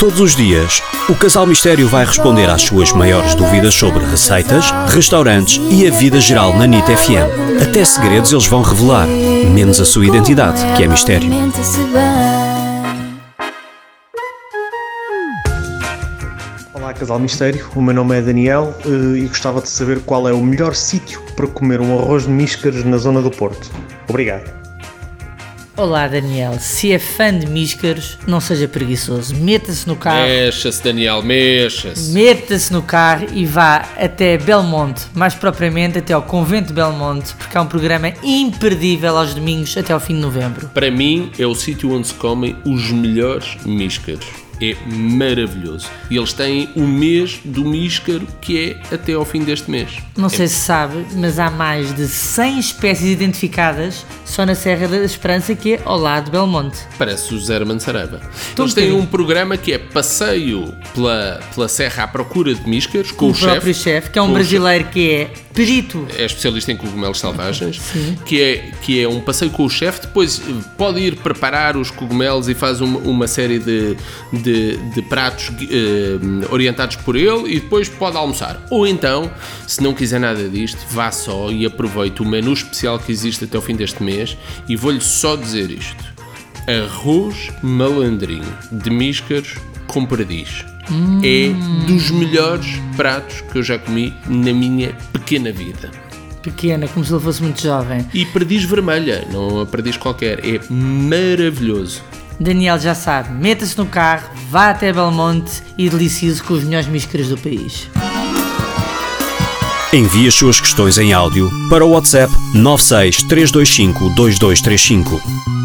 Todos os dias, o Casal Mistério vai responder às suas maiores dúvidas sobre receitas, restaurantes e a vida geral na NIT FM. Até segredos eles vão revelar, menos a sua identidade, que é mistério. Olá, Casal Mistério. O meu nome é Daniel eh, e gostava de saber qual é o melhor sítio para comer um arroz de míscaros na zona do Porto. Obrigado. Olá Daniel, se é fã de míscaros, não seja preguiçoso. Meta-se no carro. Mexa-se, Daniel, mexa-se. Meta-se no carro e vá até Belmonte, mais propriamente até ao Convento de Belmonte, porque há um programa imperdível aos domingos até ao fim de novembro. Para mim, é o sítio onde se comem os melhores míscaros. É maravilhoso. E eles têm o mês do míscaro que é até ao fim deste mês. Não sei se sabe, mas há mais de 100 espécies identificadas só na Serra da Esperança, que é ao lado de Belmonte. Parece o Zé. Então Eles têm um programa que é passeio pela, pela serra à procura de míscaros com o o, próprio chefe. chefe, que é um brasileiro que é perito. é especialista em cogumelos selvagens, que é, que é um passeio com o chefe, depois eh, pode ir preparar os cogumelos e faz uma, uma série de, de, de pratos eh, orientados por ele e depois pode almoçar. Ou então, se não quiser nada disto, vá só e aproveite o menu especial que existe até o fim deste mês e vou-lhe só dizer isto. Arroz malandrinho de míscaros com perdiz. É dos melhores pratos que eu já comi na minha pequena vida. Pequena, como se ele fosse muito jovem. E perdiz vermelha, não a perdiz qualquer. É maravilhoso. Daniel já sabe, meta-se no carro, vá até Belmonte e delicie-se com os melhores míscaros do país. Envie as suas questões em áudio para o WhatsApp 96 325 2235.